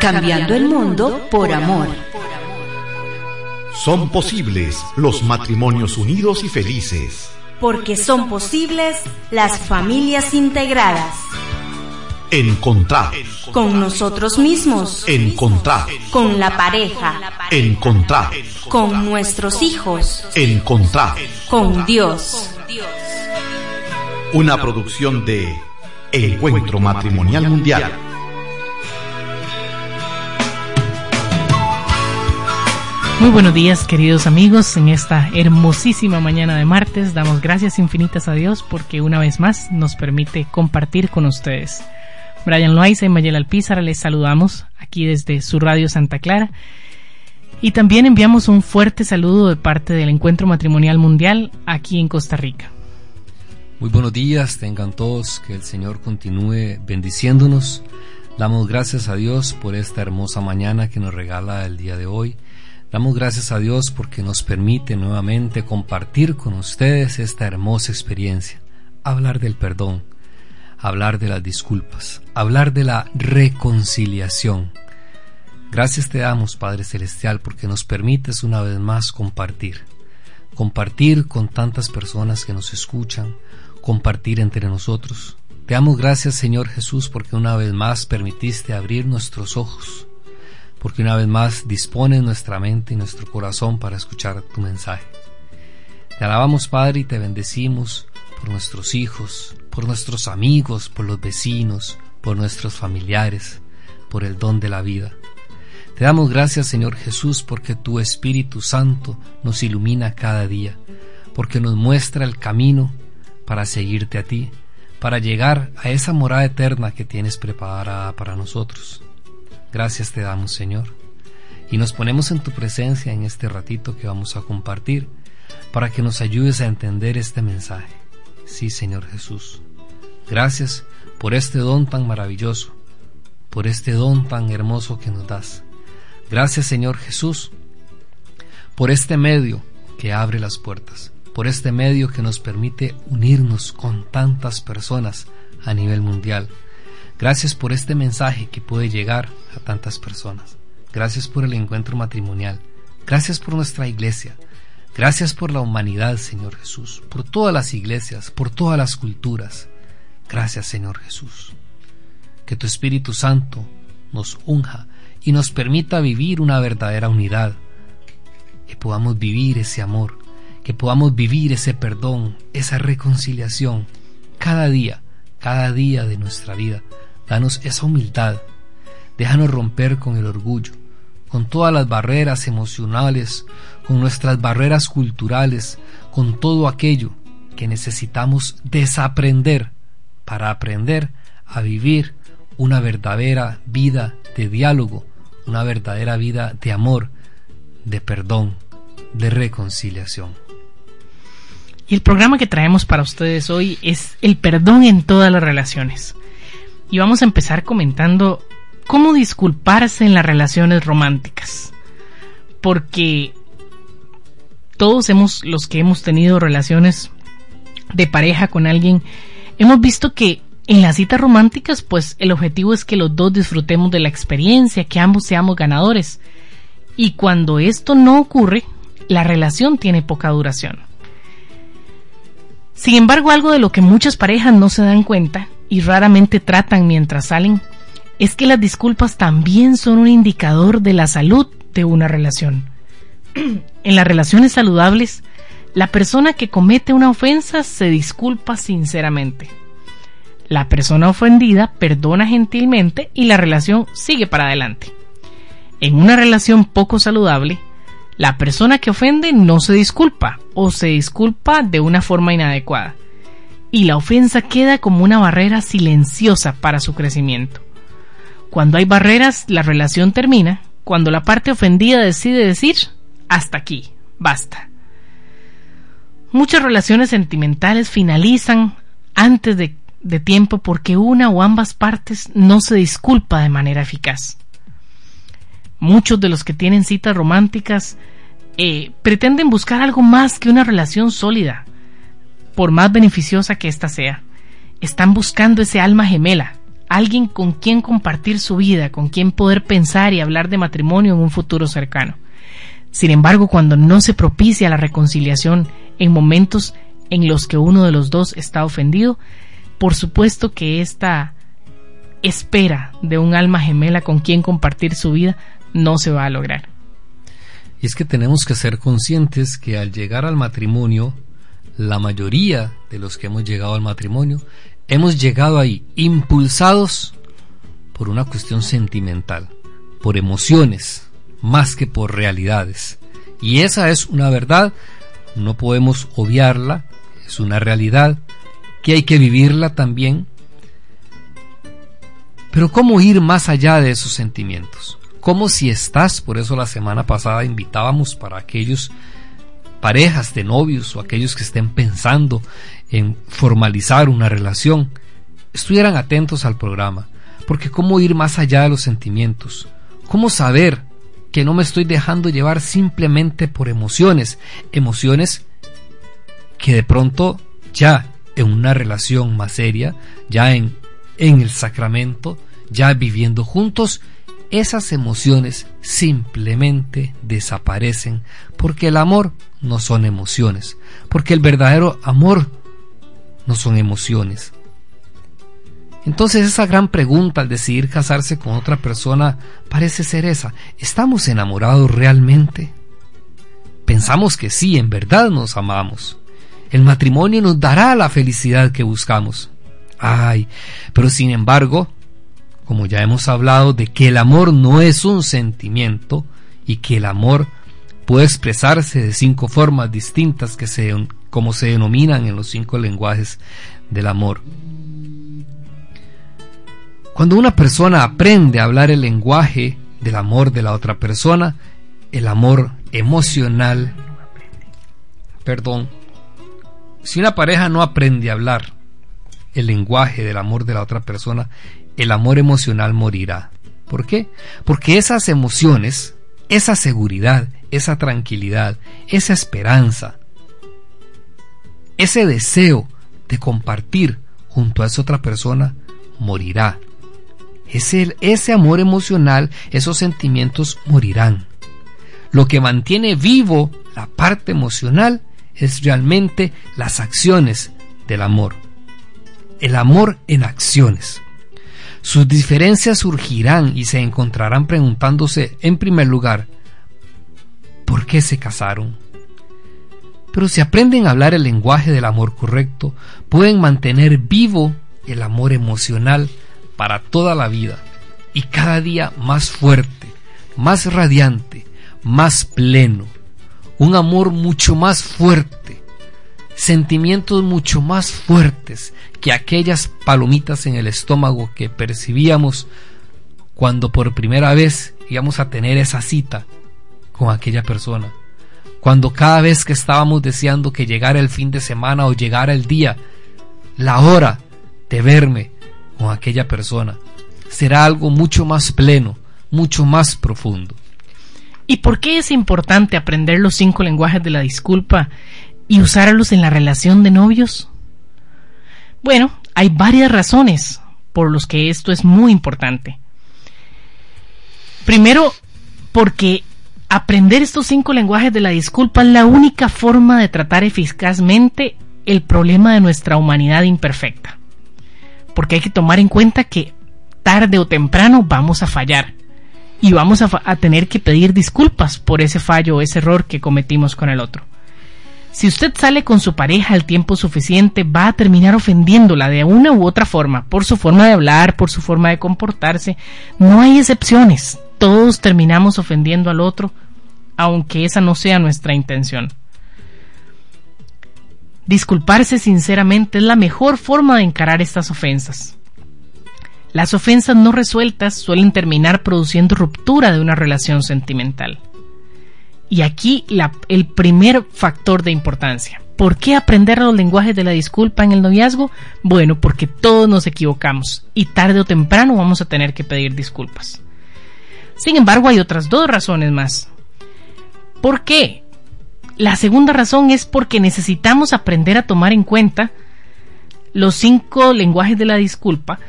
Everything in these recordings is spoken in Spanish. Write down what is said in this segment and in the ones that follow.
Cambiando el mundo por amor. Son posibles los matrimonios unidos y felices. Porque son posibles las familias integradas. Encontrar. Con nosotros mismos. Encontrar. Con la pareja. Encontrar. Con nuestros hijos. Encontrar. Con Dios. Una producción de Encuentro Matrimonial Mundial. Muy buenos días queridos amigos, en esta hermosísima mañana de martes damos gracias infinitas a Dios porque una vez más nos permite compartir con ustedes. Brian Loaiza y Mayel Alpizar les saludamos aquí desde su radio Santa Clara y también enviamos un fuerte saludo de parte del Encuentro Matrimonial Mundial aquí en Costa Rica. Muy buenos días, tengan todos, que el Señor continúe bendiciéndonos. Damos gracias a Dios por esta hermosa mañana que nos regala el día de hoy Damos gracias a Dios porque nos permite nuevamente compartir con ustedes esta hermosa experiencia, hablar del perdón, hablar de las disculpas, hablar de la reconciliación. Gracias te damos, Padre Celestial, porque nos permites una vez más compartir, compartir con tantas personas que nos escuchan, compartir entre nosotros. Te damos gracias, Señor Jesús, porque una vez más permitiste abrir nuestros ojos porque una vez más dispone nuestra mente y nuestro corazón para escuchar tu mensaje. Te alabamos Padre y te bendecimos por nuestros hijos, por nuestros amigos, por los vecinos, por nuestros familiares, por el don de la vida. Te damos gracias Señor Jesús porque tu Espíritu Santo nos ilumina cada día, porque nos muestra el camino para seguirte a ti, para llegar a esa morada eterna que tienes preparada para nosotros. Gracias te damos, Señor. Y nos ponemos en tu presencia en este ratito que vamos a compartir para que nos ayudes a entender este mensaje. Sí, Señor Jesús. Gracias por este don tan maravilloso, por este don tan hermoso que nos das. Gracias, Señor Jesús, por este medio que abre las puertas, por este medio que nos permite unirnos con tantas personas a nivel mundial Gracias por este mensaje que puede llegar a tantas personas. Gracias por el encuentro matrimonial. Gracias por nuestra iglesia. Gracias por la humanidad, Señor Jesús, por todas las iglesias, por todas las culturas. Gracias, Señor Jesús. Que tu Espíritu Santo nos unja y nos permita vivir una verdadera unidad. Que podamos vivir ese amor, que podamos vivir ese perdón, esa reconciliación, cada día, cada día de nuestra vida Danos esa humildad. Déjanos romper con el orgullo, con todas las barreras emocionales, con nuestras barreras culturales, con todo aquello que necesitamos desaprender para aprender a vivir una verdadera vida de diálogo, una verdadera vida de amor, de perdón, de reconciliación. Y el programa que traemos para ustedes hoy es el perdón en todas las relaciones y vamos a empezar comentando cómo disculparse en las relaciones románticas. Porque todos hemos, los que hemos tenido relaciones de pareja con alguien, hemos visto que en las citas románticas, pues el objetivo es que los dos disfrutemos de la experiencia, que ambos seamos ganadores. Y cuando esto no ocurre, la relación tiene poca duración. Sin embargo, algo de lo que muchas parejas no se dan cuenta y raramente tratan mientras salen es que las disculpas también son un indicador de la salud de una relación. en las relaciones saludables, la persona que comete una ofensa se disculpa sinceramente. La persona ofendida perdona gentilmente y la relación sigue para adelante. En una relación poco saludable, la persona que ofende no se disculpa o se disculpa de una forma inadecuada y la ofensa queda como una barrera silenciosa para su crecimiento. Cuando hay barreras, la relación termina, cuando la parte ofendida decide decir, hasta aquí, basta. Muchas relaciones sentimentales finalizan antes de, tiempo porque una o ambas partes no se disculpa de manera eficaz. Muchos de los que tienen citas románticas eh, pretenden buscar algo más que una relación sólida, por más beneficiosa que ésta sea. Están buscando ese alma gemela, alguien con quien compartir su vida, con quien poder pensar y hablar de matrimonio en un futuro cercano. Sin embargo, cuando no se propicia la reconciliación en momentos en los que uno de los dos está ofendido, por supuesto que esta espera de un alma gemela con quien compartir su vida no se va a lograr. Y es que tenemos que ser conscientes que al llegar al matrimonio, la mayoría de los que hemos llegado al matrimonio, hemos llegado ahí impulsados por una cuestión sentimental, por emociones, más que por realidades. Y esa es una verdad, no podemos obviarla, es una realidad que hay que vivirla también. Pero ¿cómo ir más allá de esos sentimientos? ¿Cómo si estás? Por eso la semana pasada invitábamos para aquellos parejas de novios o aquellos que estén pensando en formalizar una relación, estuvieran atentos al programa. Porque ¿cómo ir más allá de los sentimientos? ¿Cómo saber que no me estoy dejando llevar simplemente por emociones? Emociones que de pronto ya en una relación más seria, ya en, en el sacramento, ya viviendo juntos, esas emociones simplemente desaparecen porque el amor no son emociones, porque el verdadero amor no son emociones. Entonces esa gran pregunta al decidir casarse con otra persona parece ser esa. ¿Estamos enamorados realmente? Pensamos que sí, en verdad nos amamos. El matrimonio nos dará la felicidad que buscamos. Ay, pero sin embargo, como ya hemos hablado de que el amor no es un sentimiento y que el amor puede expresarse de cinco formas distintas que como se denominan en los cinco lenguajes del amor. Cuando una persona aprende a hablar el lenguaje del amor de la otra persona, el amor emocional, perdón, si una pareja no aprende a hablar el lenguaje del amor de la otra persona, el amor emocional morirá. ¿Por qué? Porque esas emociones, esa seguridad, esa tranquilidad, esa esperanza, ese deseo de compartir junto a esa otra persona morirá. Ese, ese amor emocional, esos sentimientos morirán. Lo que mantiene vivo la parte emocional es realmente las acciones del amor. El amor en acciones. Sus diferencias surgirán y se encontrarán preguntándose, en primer lugar, ¿por qué se casaron? Pero si aprenden a hablar el lenguaje del amor correcto, pueden mantener vivo el amor emocional para toda la vida y cada día más fuerte, más radiante, más pleno, un amor mucho más fuerte, sentimientos mucho más fuertes que aquellas palomitas en el estómago que percibíamos cuando por primera vez íbamos a tener esa cita con aquella persona. Cuando cada vez que estábamos deseando que llegara el fin de semana o llegara el día, la hora de verme con aquella persona, será algo mucho más pleno, mucho más profundo. ¿Y por qué es importante aprender los cinco lenguajes de la disculpa y usarlos en la relación de novios? Bueno, hay varias razones por las que esto es muy importante. Primero, porque aprender estos cinco lenguajes de la disculpa es la única forma de tratar eficazmente el problema de nuestra humanidad imperfecta. Porque hay que tomar en cuenta que tarde o temprano vamos a fallar y vamos a, tener que pedir disculpas por ese fallo o ese error que cometimos con el otro. Si usted sale con su pareja el tiempo suficiente, va a terminar ofendiéndola de una u otra forma, por su forma de hablar, por su forma de comportarse. No hay excepciones. Todos terminamos ofendiendo al otro, aunque esa no sea nuestra intención. Disculparse sinceramente es la mejor forma de encarar estas ofensas. Las ofensas no resueltas suelen terminar produciendo ruptura de una relación sentimental. Y aquí el primer factor de importancia. ¿Por qué aprender los lenguajes de la disculpa en el noviazgo? Bueno, porque todos nos equivocamos y tarde o temprano vamos a tener que pedir disculpas. Sin embargo, hay otras dos razones más. ¿Por qué? La segunda razón es porque necesitamos aprender a tomar en cuenta los cinco lenguajes de la disculpa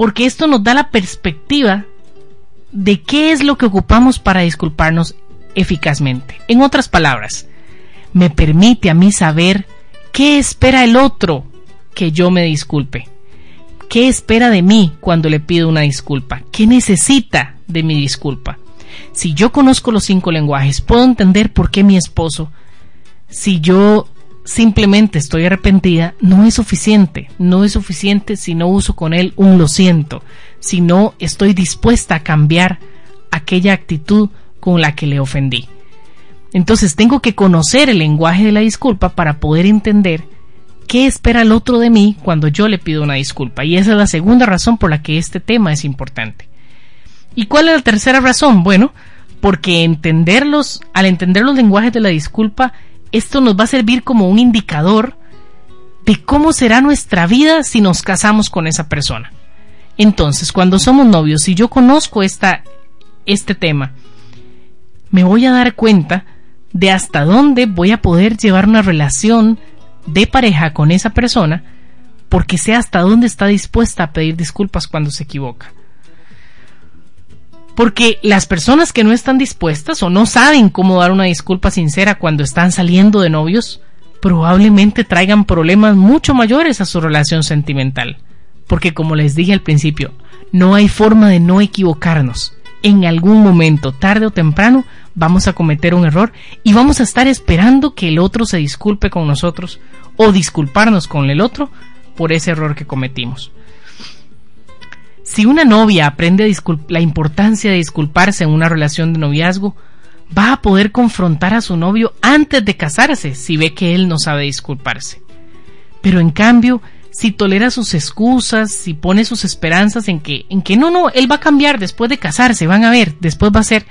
porque esto nos da la perspectiva de qué es lo que ocupamos para disculparnos eficazmente. En otras palabras, me permite a mí saber qué espera el otro que yo me disculpe. ¿Qué espera de mí cuando le pido una disculpa? ¿Qué necesita de mi disculpa? Si yo conozco los cinco lenguajes, puedo entender por qué mi esposo, si yo simplemente estoy arrepentida, no es suficiente. No es suficiente si no uso con él un lo siento, si no estoy dispuesta a cambiar aquella actitud con la que le ofendí. Entonces tengo que conocer el lenguaje de la disculpa para poder entender qué espera el otro de mí cuando yo le pido una disculpa. Y esa es la segunda razón por la que este tema es importante. ¿Y cuál es la tercera razón? Bueno, porque entenderlos, al entender los lenguajes de la disculpa, esto nos va a servir como un indicador de cómo será nuestra vida si nos casamos con esa persona. Entonces, cuando somos novios, si yo conozco esta, este tema, me voy a dar cuenta de hasta dónde voy a poder llevar una relación de pareja con esa persona porque sé hasta dónde está dispuesta a pedir disculpas cuando se equivoca. Porque las personas que no están dispuestas o no saben cómo dar una disculpa sincera cuando están saliendo de novios, probablemente traigan problemas mucho mayores a su relación sentimental. Porque como les dije al principio, no hay forma de no equivocarnos. En algún momento, tarde o temprano, vamos a cometer un error y vamos a estar esperando que el otro se disculpe con nosotros o disculparnos con el otro por ese error que cometimos. Si una novia aprende la importancia de disculparse en una relación de noviazgo, va a poder confrontar a su novio antes de casarse si ve que él no sabe disculparse. Pero en cambio, si tolera sus excusas, si pone sus esperanzas en que, en que no, no, él va a cambiar después de casarse, van a ver, después va a ser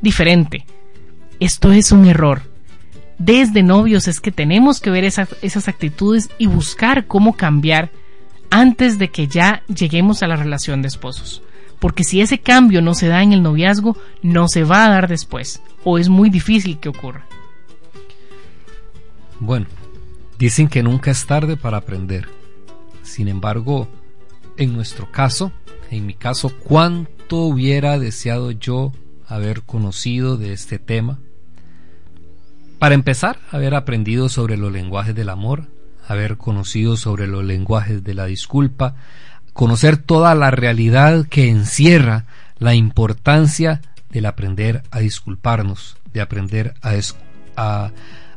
diferente. Esto es un error. Desde novios es que tenemos que ver esas actitudes y buscar cómo cambiar antes de que ya lleguemos a la relación de esposos. Porque si ese cambio no se da en el noviazgo, no se va a dar después, o es muy difícil que ocurra. Bueno, dicen que nunca es tarde para aprender. Sin embargo, en nuestro caso, en mi caso, ¿cuánto hubiera deseado yo haber conocido de este tema? Para empezar, haber aprendido sobre los lenguajes del amor, haber conocido sobre los lenguajes de la disculpa, conocer toda la realidad que encierra la importancia del aprender a disculparnos, de aprender a,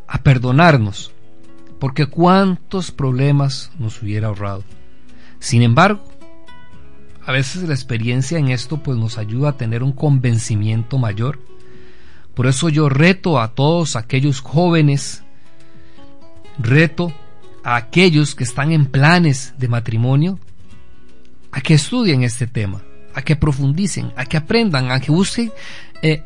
a, perdonarnos, porque cuántos problemas nos hubiera ahorrado. Sin embargo, a veces la experiencia en esto pues nos ayuda a tener un convencimiento mayor. Por eso yo reto a todos aquellos jóvenes, reto a aquellos que están en planes de matrimonio a que estudien este tema, a que profundicen, a que aprendan, a que busquen eh,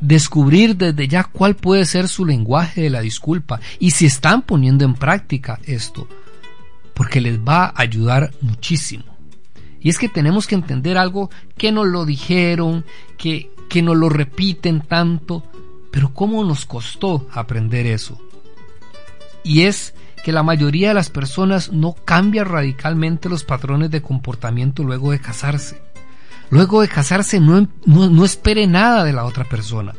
descubrir desde ya cuál puede ser su lenguaje de la disculpa y si están poniendo en práctica esto, porque les va a ayudar muchísimo. Y es que tenemos que entender algo que nos lo dijeron, que, que nos lo repiten tanto, pero cómo nos costó aprender eso. Y es que la mayoría de las personas no cambia radicalmente los patrones de comportamiento luego de casarse. Luego de casarse no, no, espere nada de la otra persona.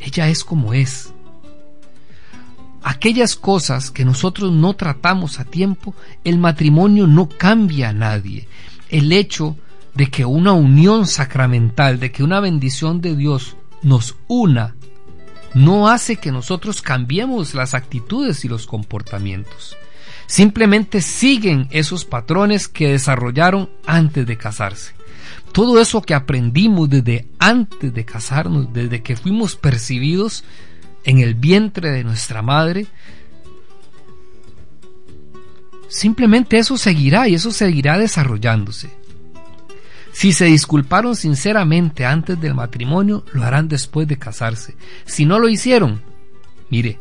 Ella es como es. Aquellas cosas que nosotros no tratamos a tiempo, el matrimonio no cambia a nadie. El hecho de que una unión sacramental, de que una bendición de Dios nos una no hace que nosotros cambiemos las actitudes y los comportamientos. Simplemente siguen esos patrones que desarrollaron antes de casarse. Todo eso que aprendimos desde antes de casarnos, desde que fuimos percibidos en el vientre de nuestra madre, simplemente eso seguirá y eso seguirá desarrollándose. Si se disculparon sinceramente antes del matrimonio, lo harán después de casarse. Si no lo hicieron, mire,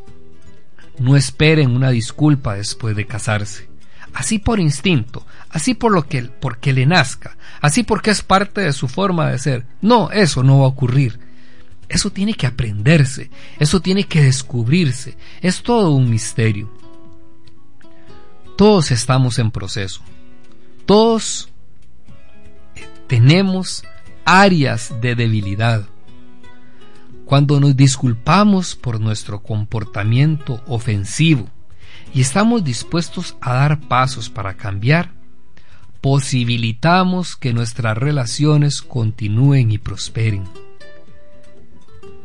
no esperen una disculpa después de casarse. Así por instinto, así por lo que porque le nazca, así porque es parte de su forma de ser. No, eso no va a ocurrir. Eso tiene que aprenderse, eso tiene que descubrirse. Es todo un misterio. Todos estamos en proceso. Todos tenemos áreas de debilidad. Cuando nos disculpamos por nuestro comportamiento ofensivo y estamos dispuestos a dar pasos para cambiar, posibilitamos que nuestras relaciones continúen y prosperen.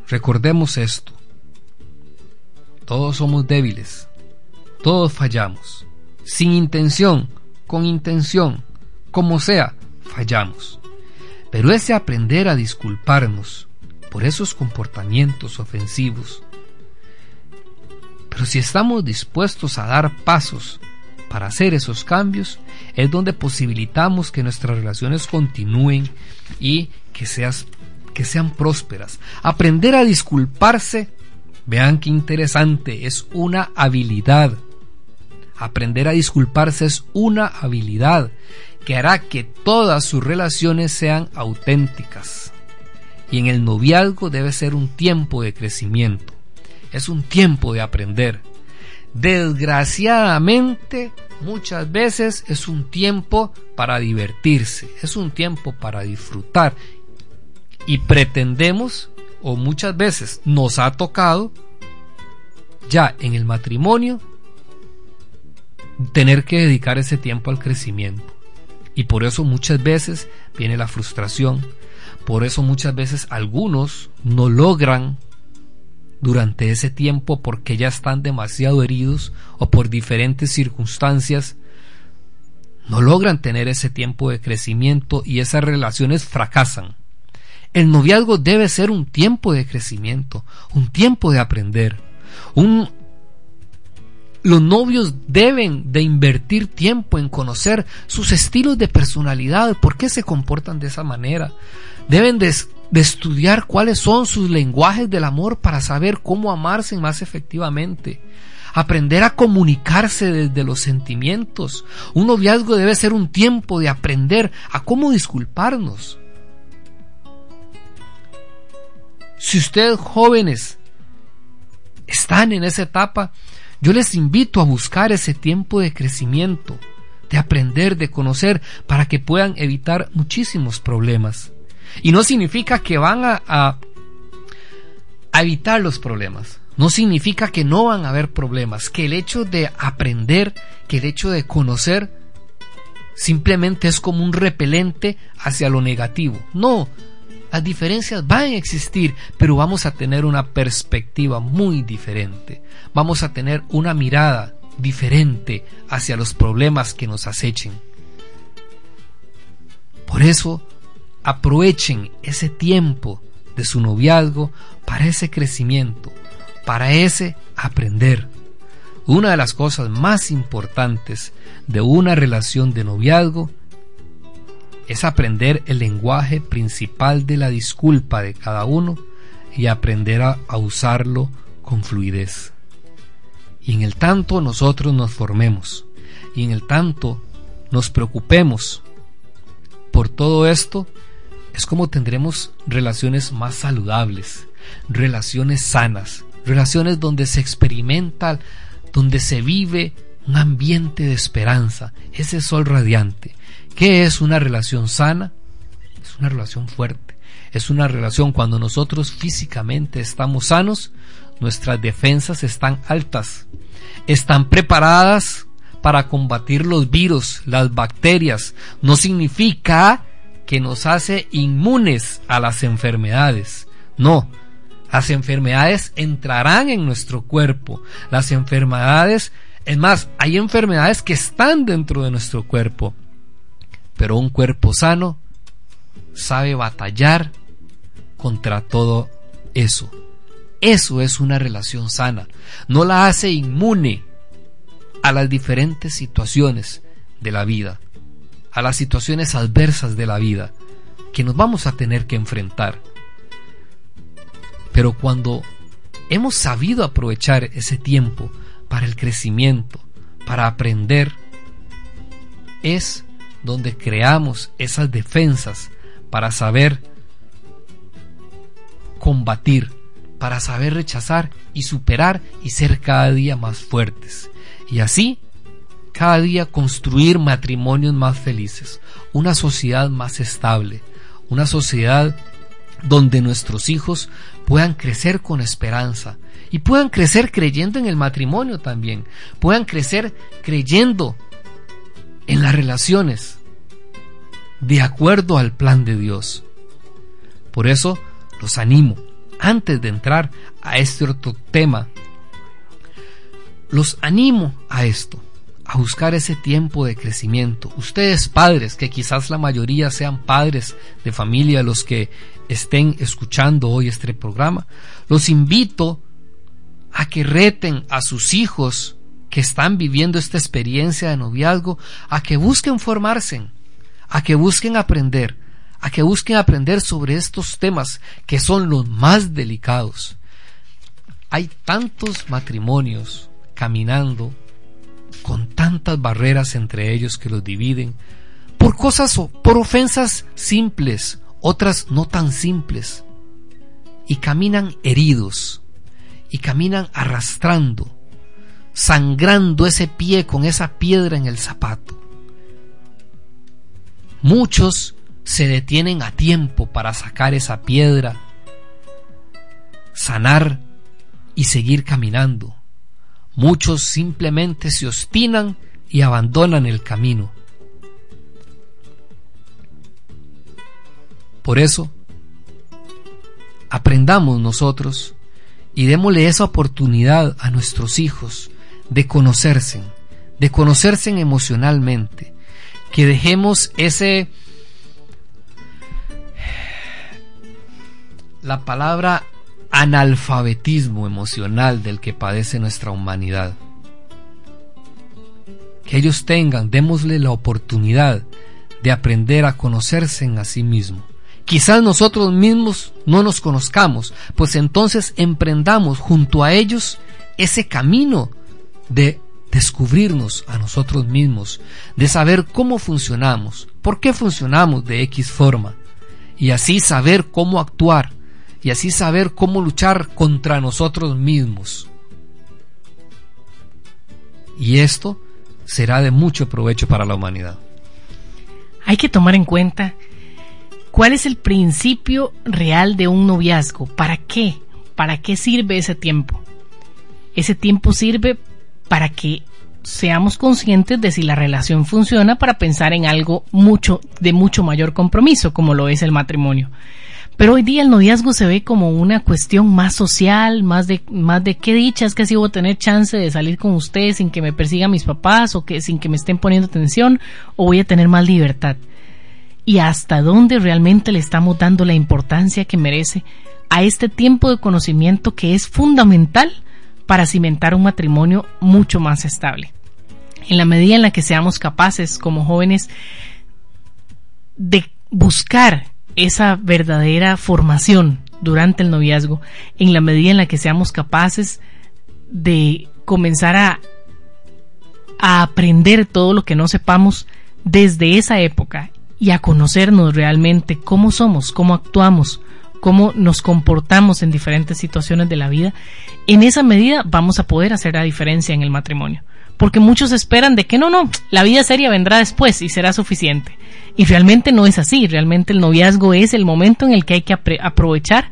Recordemos esto. Todos somos débiles. Todos fallamos. Sin intención, con intención, como sea, fallamos. Pero ese aprender a disculparnos por esos comportamientos ofensivos, pero si estamos dispuestos a dar pasos para hacer esos cambios, es donde posibilitamos que nuestras relaciones continúen y que, que sean prósperas. Aprender a disculparse, vean qué interesante, es una habilidad. Aprender a disculparse es una habilidad que hará que todas sus relaciones sean auténticas. Y en el noviazgo debe ser un tiempo de crecimiento, es un tiempo de aprender. Desgraciadamente, muchas veces es un tiempo para divertirse, es un tiempo para disfrutar. Y pretendemos, o muchas veces nos ha tocado, ya en el matrimonio, tener que dedicar ese tiempo al crecimiento. Y por eso muchas veces viene la frustración. Por eso muchas veces algunos no logran durante ese tiempo porque ya están demasiado heridos o por diferentes circunstancias no logran tener ese tiempo de crecimiento y esas relaciones fracasan. El noviazgo debe ser un tiempo de crecimiento, un tiempo de aprender, los novios deben de invertir tiempo en conocer sus estilos de personalidad, por qué se comportan de esa manera. Deben de, estudiar cuáles son sus lenguajes del amor para saber cómo amarse más efectivamente. Aprender a comunicarse desde los sentimientos. Un noviazgo debe ser un tiempo de aprender a cómo disculparnos. Si ustedes jóvenes están en esa etapa, yo les invito a buscar ese tiempo de crecimiento, de aprender, de conocer, para que puedan evitar muchísimos problemas. Y no significa que van a, evitar los problemas. No significa que no van a haber problemas, que el hecho de aprender, que el hecho de conocer, simplemente es como un repelente hacia lo negativo. No, las diferencias van a existir, pero vamos a tener una perspectiva muy diferente. Vamos a tener una mirada diferente hacia los problemas que nos acechen. Por eso, aprovechen ese tiempo de su noviazgo para ese crecimiento, para ese aprender. Una de las cosas más importantes de una relación de noviazgo es aprender el lenguaje principal de la disculpa de cada uno y aprender a, usarlo con fluidez. Y en el tanto nosotros nos formemos y en el tanto nos preocupemos por todo esto, es como tendremos relaciones más saludables, relaciones sanas, relaciones donde se experimenta, donde se vive un ambiente de esperanza, ese sol radiante, ¿Qué es una relación sana? Es una relación fuerte. Es una relación cuando nosotros físicamente estamos sanos, nuestras defensas están altas, están preparadas para combatir los virus, las bacterias. No significa que nos hace inmunes a las enfermedades. No, las enfermedades entrarán en nuestro cuerpo. Las enfermedades, es más, hay enfermedades que están dentro de nuestro cuerpo pero un cuerpo sano sabe batallar contra todo eso. Eso es una relación sana. No la hace inmune a las diferentes situaciones de la vida, a las situaciones adversas de la vida que nos vamos a tener que enfrentar. Pero cuando hemos sabido aprovechar ese tiempo para el crecimiento, para aprender, es donde creamos esas defensas para saber combatir, para saber rechazar y superar y ser cada día más fuertes. Y así cada día construir matrimonios más felices, una sociedad más estable, una sociedad donde nuestros hijos puedan crecer con esperanza y puedan crecer creyendo en el matrimonio también, puedan crecer creyendo en las relaciones de acuerdo al plan de Dios. Por eso los animo, antes de entrar a este otro tema, los animo a esto, a buscar ese tiempo de crecimiento. Ustedes padres, que quizás la mayoría sean padres de familia los que estén escuchando hoy este programa, los invito a que reten a sus hijos que están viviendo esta experiencia de noviazgo, a que busquen formarse, a que busquen aprender, a que busquen aprender sobre estos temas que son los más delicados. Hay tantos matrimonios caminando con tantas barreras entre ellos que los dividen por cosas o por ofensas simples, otras no tan simples, y caminan heridos, y caminan arrastrando, sangrando ese pie con esa piedra en el zapato. Muchos se detienen a tiempo para sacar esa piedra, sanar y seguir caminando. Muchos simplemente se obstinan y abandonan el camino. Por eso, aprendamos nosotros y démosle esa oportunidad a nuestros hijos de conocerse, de conocerse emocionalmente, que dejemos ese la palabra analfabetismo emocional del que padece nuestra humanidad. Que ellos tengan, démosle la oportunidad de aprender a conocerse en a sí mismo. Quizás nosotros mismos no nos conozcamos, pues entonces emprendamos junto a ellos ese camino de descubrirnos a nosotros mismos, de saber cómo funcionamos, por qué funcionamos de X forma, y así saber cómo actuar y así saber cómo luchar contra nosotros mismos. Y esto será de mucho provecho para la humanidad. Hay que tomar en cuenta cuál es el principio real de un noviazgo. ¿Para qué? ¿Para qué sirve ese tiempo? Ese tiempo sirve para que seamos conscientes de si la relación funciona para pensar en algo mucho de mucho mayor compromiso como lo es el matrimonio. Pero hoy día el noviazgo se ve como una cuestión más social, más de, más de qué dicha es que así voy a tener chance de salir con usted sin que me persigan mis papás o que sin que me estén poniendo atención o voy a tener más libertad. Y hasta dónde realmente le estamos dando la importancia que merece a este tiempo de conocimiento que es fundamental para cimentar un matrimonio mucho más estable. En la medida en la que seamos capaces como jóvenes de buscar esa verdadera formación durante el noviazgo en la medida en la que seamos capaces de comenzar a, aprender todo lo que no sepamos desde esa época y a conocernos realmente cómo somos, cómo actuamos, cómo nos comportamos en diferentes situaciones de la vida, en esa medida vamos a poder hacer la diferencia en el matrimonio. Porque muchos esperan de que no, no, la vida seria vendrá después y será suficiente. Y realmente no es así, realmente el noviazgo es el momento en el que hay que aprovechar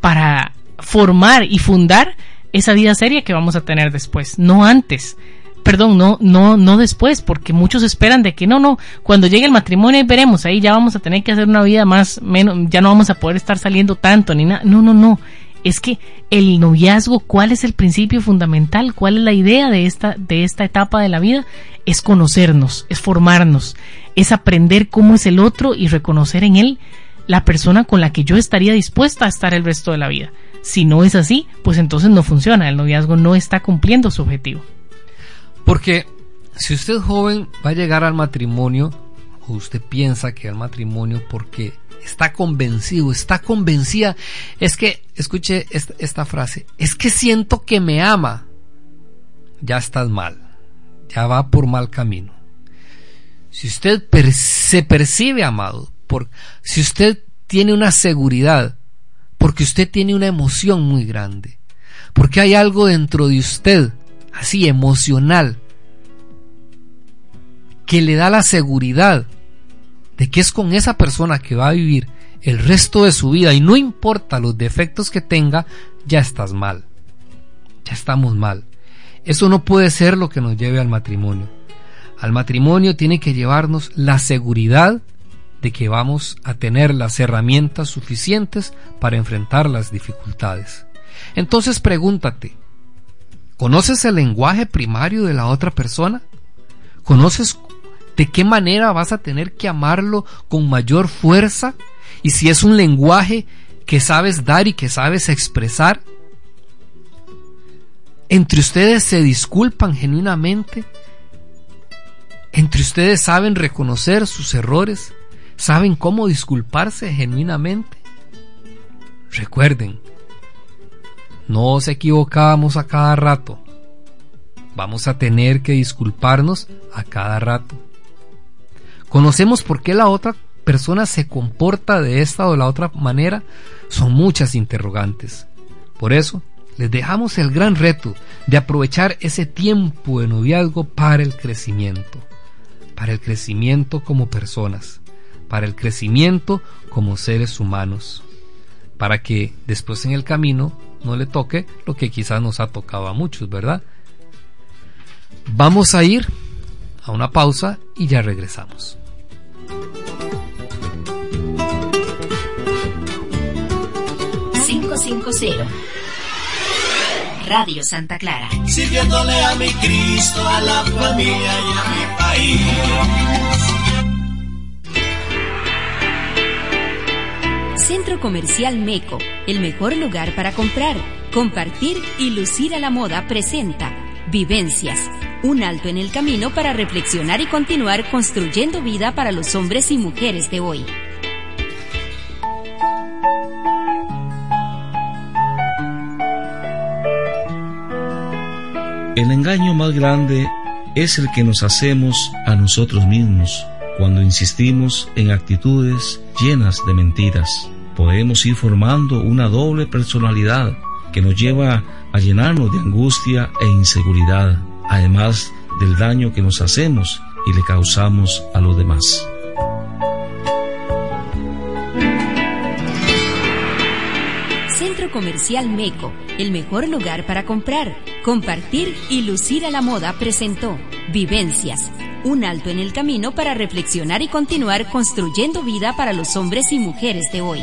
para formar y fundar esa vida seria que vamos a tener después, no antes. Perdón, no, no, no después, porque muchos esperan de que no, no, cuando llegue el matrimonio veremos, ahí ya vamos a tener que hacer una vida más, menos, ya no vamos a poder estar saliendo tanto ni nada. No, no, no. Es que el noviazgo, ¿cuál es el principio fundamental? ¿Cuál es la idea de esta, de esta etapa de la vida? Es conocernos, es formarnos, es aprender cómo es el otro y reconocer en él la persona con la que yo estaría dispuesta a estar el resto de la vida. Si no es así, pues entonces no funciona, el noviazgo no está cumpliendo su objetivo. Porque si usted joven va a llegar al matrimonio, o usted piensa que al matrimonio porque está convencido, está convencida, es que, escuche esta, esta frase, es que siento que me ama, ya estás mal, ya va por mal camino. Si usted se percibe amado, por, si usted tiene una seguridad, porque usted tiene una emoción muy grande, porque hay algo dentro de usted, así emocional, que le da la seguridad de que es con esa persona que va a vivir el resto de su vida y no importa los defectos que tenga, ya estás mal. Ya estamos mal. Eso no puede ser lo que nos lleve al matrimonio. Al matrimonio tiene que llevarnos la seguridad de que vamos a tener las herramientas suficientes para enfrentar las dificultades. Entonces pregúntate, ¿conoces el lenguaje primario de la otra persona? ¿Conoces de qué manera vas a tener que amarlo con mayor fuerza? Y si es un lenguaje que sabes dar y que sabes expresar, entre ustedes se disculpan genuinamente, entre ustedes saben reconocer sus errores, saben cómo disculparse genuinamente. Recuerden, no nos equivocamos a cada rato. Vamos a tener que disculparnos a cada rato. Conocemos por qué la otra persona se comporta de esta o la otra manera. Son muchas interrogantes. Por eso, les dejamos el gran reto de aprovechar ese tiempo de noviazgo para el crecimiento. Para el crecimiento como personas. Para el crecimiento como seres humanos. Para que después en el camino no le toque lo que quizás nos ha tocado a muchos, ¿verdad? Vamos a ir a una pausa y ya regresamos. Radio Santa Clara. Sirviéndole a mi Cristo, a la familia y a mi país. Centro Comercial Meco, el mejor lugar para comprar, compartir y lucir a la moda presenta Vivencias, un alto en el camino para reflexionar y continuar construyendo vida para los hombres y mujeres de hoy. El engaño más grande es el que nos hacemos a nosotros mismos cuando insistimos en actitudes llenas de mentiras. Podemos ir formando una doble personalidad que nos lleva a llenarnos de angustia e inseguridad, además del daño que nos hacemos y le causamos a los demás. Centro Comercial Meco, el mejor lugar para comprar, compartir y lucir a la moda presentó Vivencias, un alto en el camino para reflexionar y continuar construyendo vida para los hombres y mujeres de hoy.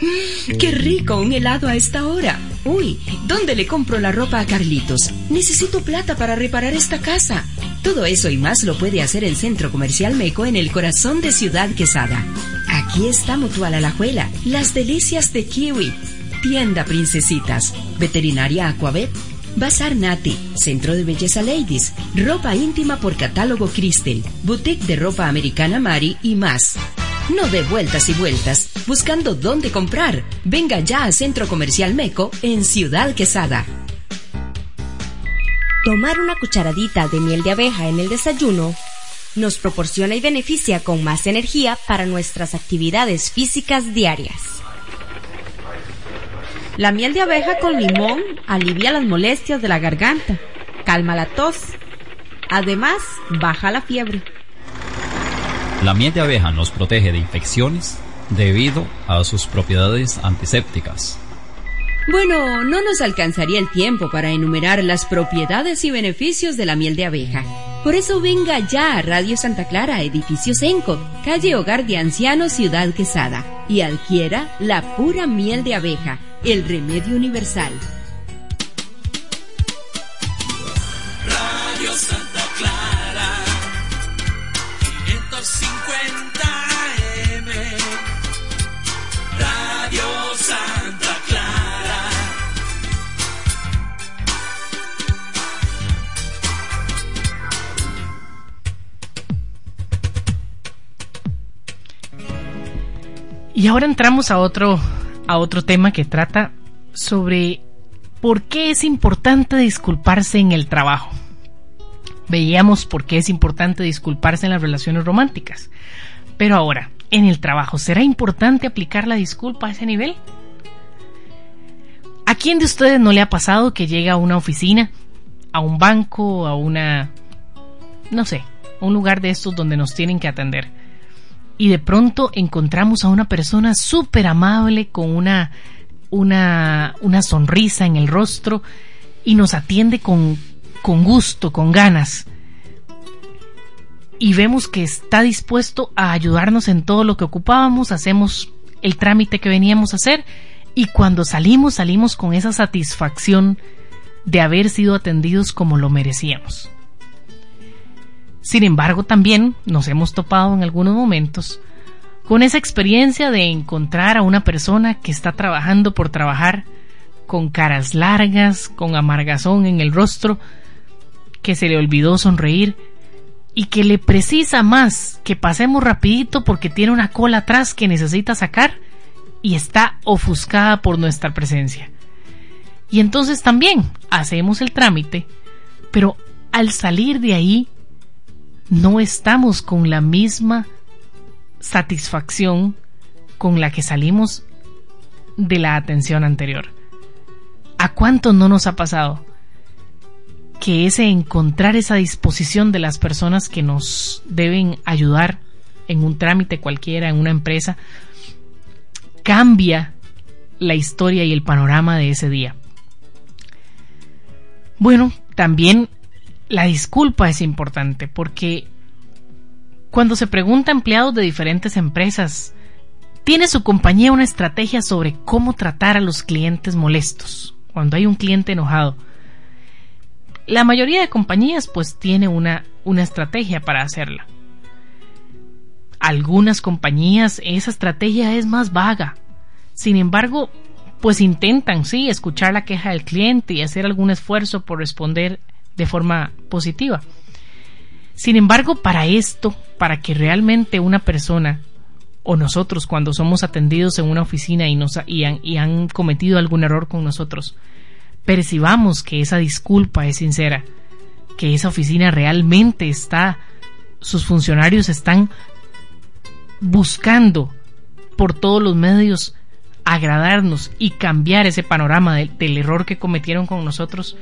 Mm, ¡Qué rico un helado a esta hora! Uy, ¿dónde le compro la ropa a Carlitos? Necesito plata para reparar esta casa. Todo eso y más lo puede hacer el Centro Comercial Meco en el corazón de Ciudad Quesada. Aquí está Mutual Alajuela, las delicias de Kiwi, Tienda Princesitas, Veterinaria Aquavet, Bazar Nati, Centro de Belleza Ladies, Ropa íntima por catálogo Crystal, Boutique de ropa americana Mari y más. No de vueltas y vueltas, buscando dónde comprar. Venga ya a Centro Comercial Meco en Ciudad Quesada. Tomar una cucharadita de miel de abeja en el desayuno nos proporciona y beneficia con más energía para nuestras actividades físicas diarias. La miel de abeja con limón alivia las molestias de la garganta, calma la tos, además baja la fiebre. La miel de abeja nos protege de infecciones debido a sus propiedades antisépticas. Bueno, no nos alcanzaría el tiempo para enumerar las propiedades y beneficios de la miel de abeja. Por eso venga ya a Radio Santa Clara, edificio Senco, calle Hogar de Ancianos, Ciudad Quesada, y adquiera la pura miel de abeja, el remedio universal. Y ahora entramos a otro, a otro tema que trata sobre por qué es importante disculparse en el trabajo. Veíamos por qué es importante disculparse en las relaciones románticas. Pero ahora, en el trabajo, ¿será importante aplicar la disculpa a ese nivel? ¿A quién de ustedes no le ha pasado que llega a una oficina a un banco, a una, no sé, un lugar de estos donde nos tienen que atender. Y de pronto encontramos a una persona súper amable con una, una, una sonrisa en el rostro y nos atiende con, con gusto, con ganas. Y vemos que está dispuesto a ayudarnos en todo lo que ocupábamos, hacemos el trámite que veníamos a hacer y cuando salimos salimos con esa satisfacción de haber sido atendidos como lo merecíamos. Sin embargo, también nos hemos topado en algunos momentos con esa experiencia de encontrar a una persona que está trabajando por trabajar, con caras largas, con amargazón en el rostro, que se le olvidó sonreír y que le precisa más que pasemos rapidito porque tiene una cola atrás que necesita sacar y está ofuscada por nuestra presencia. Y entonces también hacemos el trámite, pero al salir de ahí no estamos con la misma satisfacción con la que salimos de la atención anterior. ¿A cuánto no nos ha pasado? Que ese encontrar esa disposición de las personas que nos deben ayudar en un trámite cualquiera, en una empresa, cambia la historia y el panorama de ese día. Bueno, también la disculpa es importante porque cuando se pregunta a empleados de diferentes empresas, ¿tiene su compañía una estrategia sobre cómo tratar a los clientes molestos? Cuando hay un cliente enojado. La mayoría de compañías pues tiene una, una estrategia para hacerla. Algunas compañías esa estrategia es más vaga. Sin embargo, pues intentan, sí, escuchar la queja del cliente y hacer algún esfuerzo por responder de forma positiva. Sin embargo, para esto, para que realmente una persona o nosotros cuando somos atendidos en una oficina y, nos, y, han, cometido algún error con nosotros, percibamos que esa disculpa es sincera, que esa oficina realmente está, sus funcionarios están buscando por todos los medios agradarnos y cambiar ese panorama del error que cometieron con nosotros,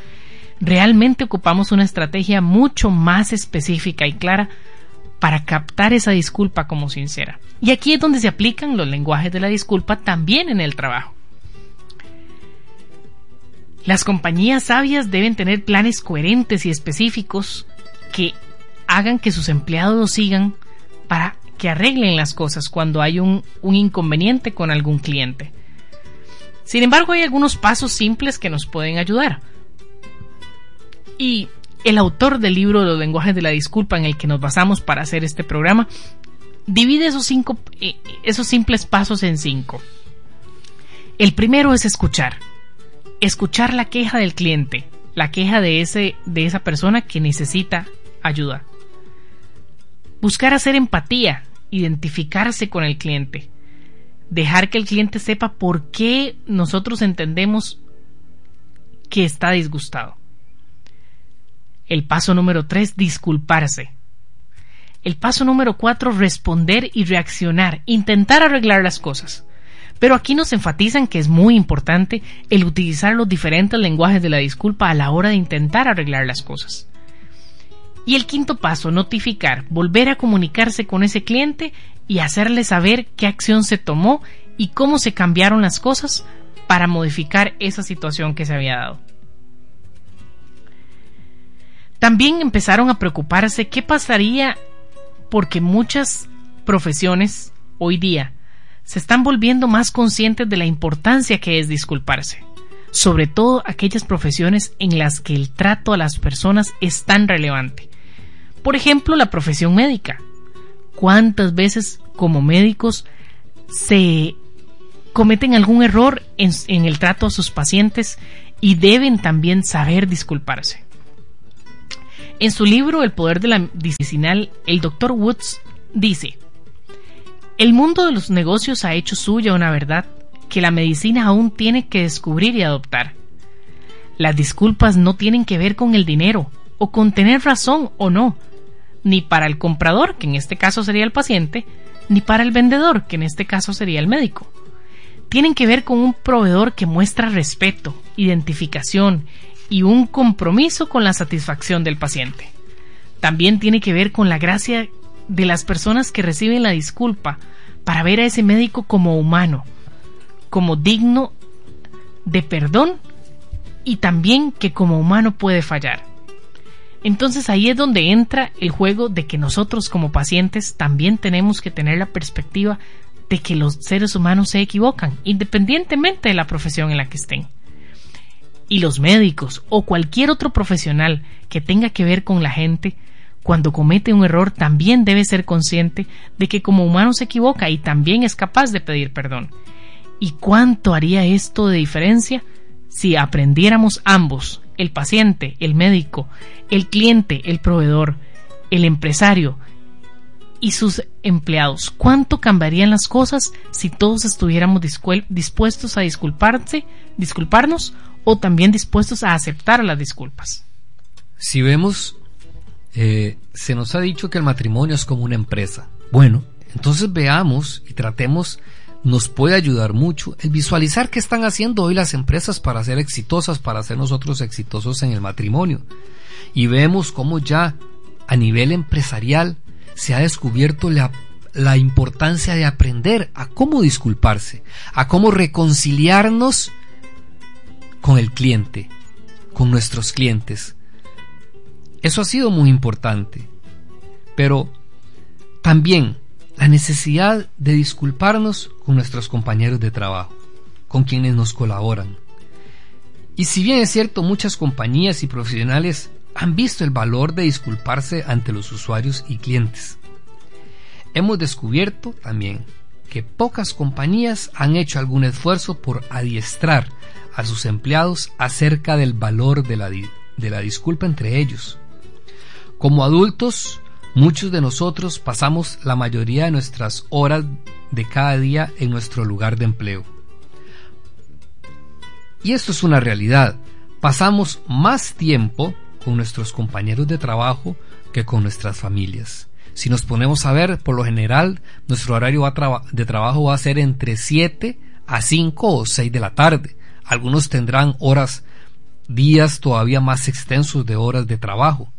realmente ocupamos una estrategia mucho más específica y clara para captar esa disculpa como sincera. Y aquí es donde se aplican los lenguajes de la disculpa también en el trabajo. Las compañías sabias deben tener planes coherentes y específicos que hagan que sus empleados lo sigan para que arreglen las cosas cuando hay un, un inconveniente con algún cliente. Sin embargo, hay algunos pasos simples que nos pueden ayudar. Y el autor del libro Los lenguajes de la disculpa en el que nos basamos para hacer este programa divide esos, cinco, eh, esos simples pasos en cinco. El primero es escuchar. Escuchar la queja del cliente, la queja de, ese, de esa persona que necesita ayuda. Buscar hacer empatía, identificarse con el cliente dejar que el cliente sepa por qué nosotros entendemos que está disgustado. El paso número 3, disculparse. El paso número 4, responder y reaccionar, intentar arreglar las cosas. Pero aquí nos enfatizan que es muy importante el utilizar los diferentes lenguajes de la disculpa a la hora de intentar arreglar las cosas. Y el quinto paso, notificar, volver a comunicarse con ese cliente y hacerle saber qué acción se tomó y cómo se cambiaron las cosas para modificar esa situación que se había dado. También empezaron a preocuparse qué pasaría porque muchas profesiones hoy día se están volviendo más conscientes de la importancia que es disculparse, sobre todo aquellas profesiones en las que el trato a las personas es tan relevante. Por ejemplo, la profesión médica cuántas veces como médicos se cometen algún error en, el trato a sus pacientes y deben también saber disculparse. En su libro El poder de la medicinal, el Dr. Woods dice, el mundo de los negocios ha hecho suya una verdad que la medicina aún tiene que descubrir y adoptar. Las disculpas no tienen que ver con el dinero, o con tener razón o no, ni para el comprador, que en este caso sería el paciente, ni para el vendedor, que en este caso sería el médico. Tienen que ver con un proveedor que muestra respeto, identificación y un compromiso con la satisfacción del paciente. También tiene que ver con la gracia de las personas que reciben la disculpa para ver a ese médico como humano, como digno de perdón y también que como humano puede fallar. Entonces ahí es donde entra el juego de que nosotros como pacientes también tenemos que tener la perspectiva de que los seres humanos se equivocan, independientemente de la profesión en la que estén. Y los médicos o cualquier otro profesional que tenga que ver con la gente, cuando comete un error también debe ser consciente de que como humano se equivoca y también es capaz de pedir perdón. ¿Y cuánto haría esto de diferencia si aprendiéramos ambos el paciente, el médico, el cliente, el proveedor, el empresario y sus empleados. ¿Cuánto cambiarían las cosas si todos estuviéramos dispuestos a disculparse, disculparnos o también dispuestos a aceptar las disculpas? Si vemos, eh, se nos ha dicho que el matrimonio es como una empresa. Bueno, entonces veamos y tratemos nos puede ayudar mucho el visualizar qué están haciendo hoy las empresas para ser exitosas, para ser nosotros exitosos en el matrimonio. Y vemos cómo ya a nivel empresarial se ha descubierto la, la importancia de aprender a cómo disculparse, a cómo reconciliarnos con el cliente, con nuestros clientes. Eso ha sido muy importante. Pero también la necesidad de disculparnos con nuestros compañeros de trabajo, con quienes nos colaboran. Y si bien es cierto, muchas compañías y profesionales han visto el valor de disculparse ante los usuarios y clientes. Hemos descubierto también que pocas compañías han hecho algún esfuerzo por adiestrar a sus empleados acerca del valor de la, de la disculpa entre ellos. Como adultos, Muchos de nosotros pasamos la mayoría de nuestras horas de cada día en nuestro lugar de empleo. Y esto es una realidad. Pasamos más tiempo con nuestros compañeros de trabajo que con nuestras familias. Si nos ponemos a ver, por lo general, nuestro horario de trabajo va a ser entre 7 a 5 o 6 de la tarde. Algunos tendrán horas, días todavía más extensos de horas de trabajo.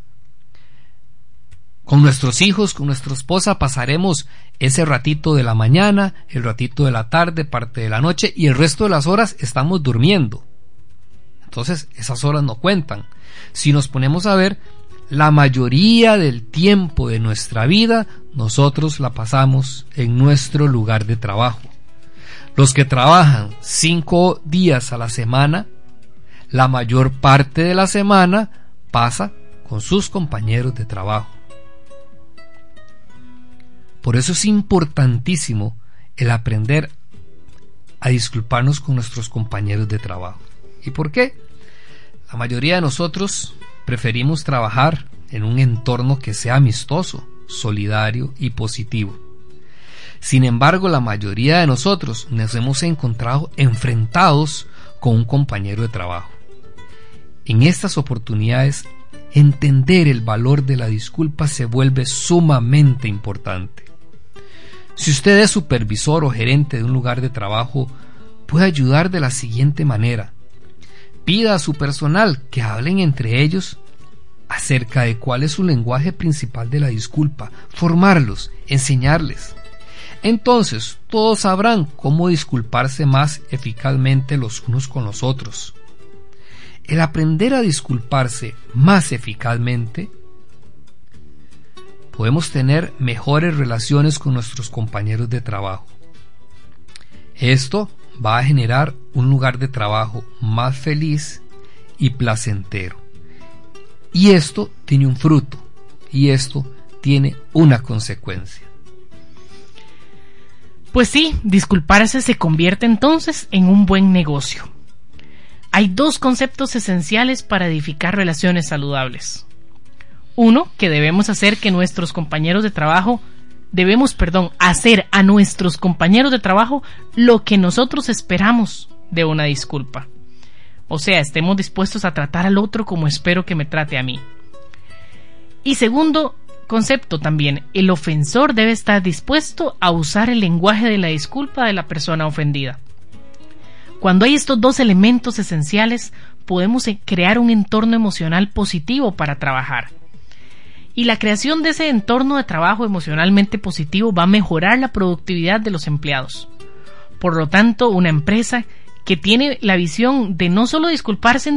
Con nuestros hijos, con nuestra esposa, pasaremos ese ratito de la mañana, el ratito de la tarde, parte de la noche y el resto de las horas estamos durmiendo. Entonces, esas horas no cuentan. Si nos ponemos a ver, la mayoría del tiempo de nuestra vida nosotros la pasamos en nuestro lugar de trabajo. Los que trabajan cinco días a la semana, la mayor parte de la semana pasa con sus compañeros de trabajo. Por eso es importantísimo el aprender a disculparnos con nuestros compañeros de trabajo. ¿Y por qué? La mayoría de nosotros preferimos trabajar en un entorno que sea amistoso, solidario y positivo. Sin embargo, la mayoría de nosotros nos hemos encontrado enfrentados con un compañero de trabajo. En estas oportunidades, entender el valor de la disculpa se vuelve sumamente importante. Si usted es supervisor o gerente de un lugar de trabajo, puede ayudar de la siguiente manera. Pida a su personal que hablen entre ellos acerca de cuál es su lenguaje principal de la disculpa, formarlos, enseñarles. Entonces todos sabrán cómo disculparse más eficazmente los unos con los otros. El aprender a disculparse más eficazmente podemos tener mejores relaciones con nuestros compañeros de trabajo. Esto va a generar un lugar de trabajo más feliz y placentero. Y esto tiene un fruto y esto tiene una consecuencia. Pues sí, disculparse se convierte entonces en un buen negocio. Hay dos conceptos esenciales para edificar relaciones saludables. Uno, que debemos hacer que nuestros compañeros de trabajo, debemos, perdón, hacer a nuestros compañeros de trabajo lo que nosotros esperamos de una disculpa. O sea, estemos dispuestos a tratar al otro como espero que me trate a mí. Y segundo concepto también, el ofensor debe estar dispuesto a usar el lenguaje de la disculpa de la persona ofendida. Cuando hay estos dos elementos esenciales, podemos crear un entorno emocional positivo para trabajar. Y la creación de ese entorno de trabajo emocionalmente positivo va a mejorar la productividad de los empleados. Por lo tanto, una empresa que tiene la visión de no solo disculparse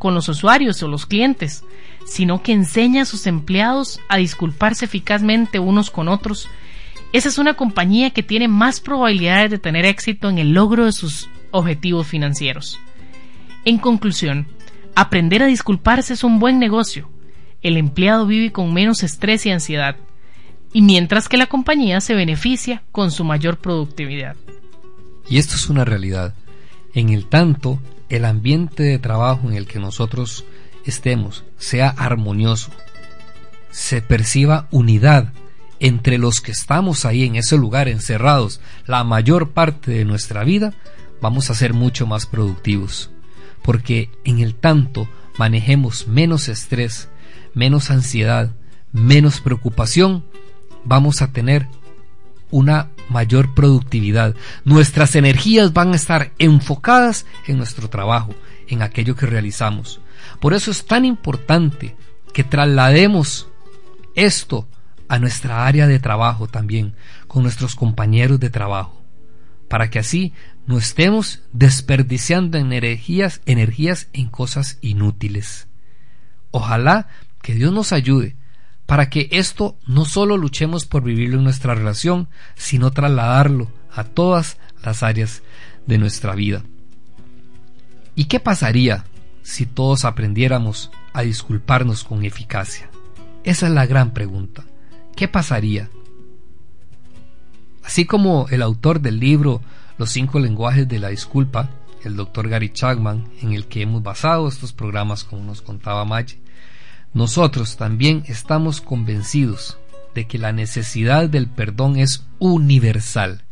con los usuarios o los clientes, sino que enseña a sus empleados a disculparse eficazmente unos con otros, esa es una compañía que tiene más probabilidades de tener éxito en el logro de sus objetivos financieros. En conclusión, aprender a disculparse es un buen negocio, el empleado vive con menos estrés y ansiedad, y mientras que la compañía se beneficia con su mayor productividad. Y esto es una realidad. En el tanto, el ambiente de trabajo en el que nosotros estemos sea armonioso, se perciba unidad entre los que estamos ahí en ese lugar encerrados la mayor parte de nuestra vida, vamos a ser mucho más productivos. Porque en el tanto manejemos menos estrés, menos ansiedad, menos preocupación, vamos a tener una mayor productividad. Nuestras energías van a estar enfocadas en nuestro trabajo, en aquello que realizamos. Por eso es tan importante que traslademos esto a nuestra área de trabajo también, con nuestros compañeros de trabajo, para que así no estemos desperdiciando energías, energías en cosas inútiles. Ojalá que Dios nos ayude para que esto no solo luchemos por vivirlo en nuestra relación, sino trasladarlo a todas las áreas de nuestra vida. ¿Y qué pasaría si todos aprendiéramos a disculparnos con eficacia? Esa es la gran pregunta. ¿Qué pasaría? Así como el autor del libro Los cinco lenguajes de la disculpa, el doctor Gary Chapman, en el que hemos basado estos programas, como nos contaba Maggie, nosotros también estamos convencidos de que la necesidad del perdón es universal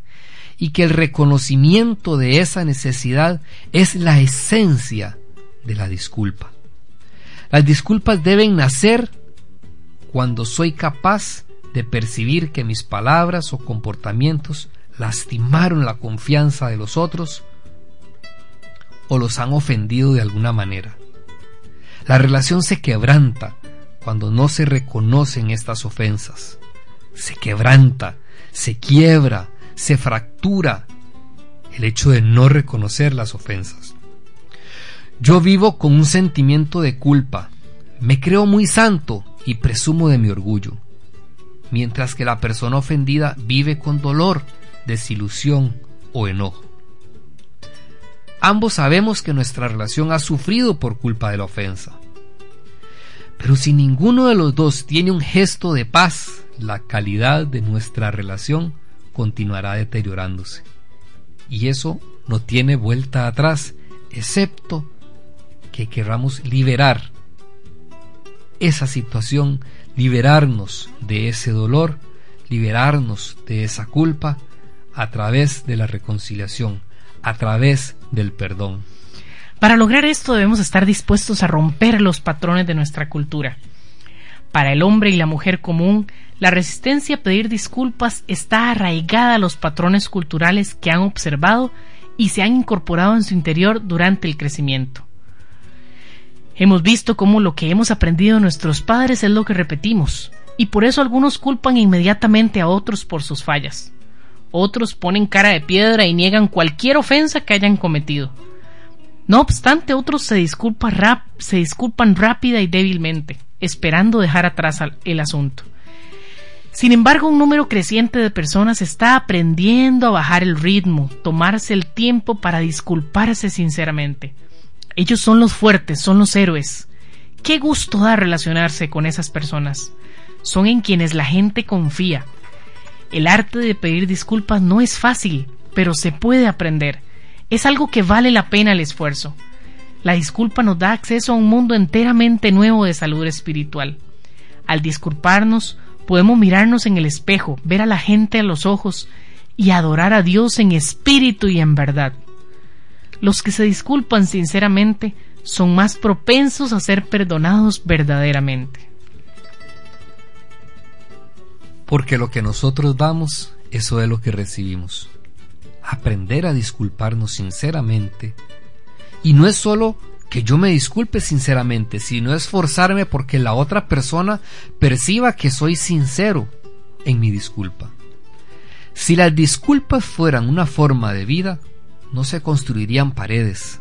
y que el reconocimiento de esa necesidad es la esencia de la disculpa. Las disculpas deben nacer cuando soy capaz de percibir que mis palabras o comportamientos lastimaron la confianza de los otros o los han ofendido de alguna manera. La relación se quebranta cuando no se reconocen estas ofensas. Se quebranta, se quiebra, se fractura el hecho de no reconocer las ofensas. Yo vivo con un sentimiento de culpa, me creo muy santo y presumo de mi orgullo, mientras que la persona ofendida vive con dolor, desilusión o enojo. Ambos sabemos que nuestra relación ha sufrido por culpa de la ofensa. Pero si ninguno de los dos tiene un gesto de paz, la calidad de nuestra relación continuará deteriorándose. Y eso no tiene vuelta atrás, excepto que queramos liberar esa situación, liberarnos de ese dolor, liberarnos de esa culpa a través de la reconciliación, a través del perdón. Para lograr esto debemos estar dispuestos a romper los patrones de nuestra cultura. Para el hombre y la mujer común, la resistencia a pedir disculpas está arraigada a los patrones culturales que han observado y se han incorporado en su interior durante el crecimiento. Hemos visto cómo lo que hemos aprendido de nuestros padres es lo que repetimos, y por eso algunos culpan inmediatamente a otros por sus fallas. Otros ponen cara de piedra y niegan cualquier ofensa que hayan cometido. No obstante, otros se, se disculpan rápida y débilmente, esperando dejar atrás el asunto. Sin embargo, un número creciente de personas está aprendiendo a bajar el ritmo, tomarse el tiempo para disculparse sinceramente. Ellos son los fuertes, son los héroes. Qué gusto da relacionarse con esas personas. Son en quienes la gente confía, el arte de pedir disculpas no es fácil, pero se puede aprender. Es algo que vale la pena el esfuerzo. La disculpa nos da acceso a un mundo enteramente nuevo de salud espiritual. Al disculparnos, podemos mirarnos en el espejo, ver a la gente a los ojos y adorar a Dios en espíritu y en verdad. Los que se disculpan sinceramente son más propensos a ser perdonados verdaderamente porque lo que nosotros damos, eso es lo que recibimos. Aprender a disculparnos sinceramente. Y no es solo que yo me disculpe sinceramente, sino esforzarme porque la otra persona perciba que soy sincero en mi disculpa. Si las disculpas fueran una forma de vida, no se construirían paredes.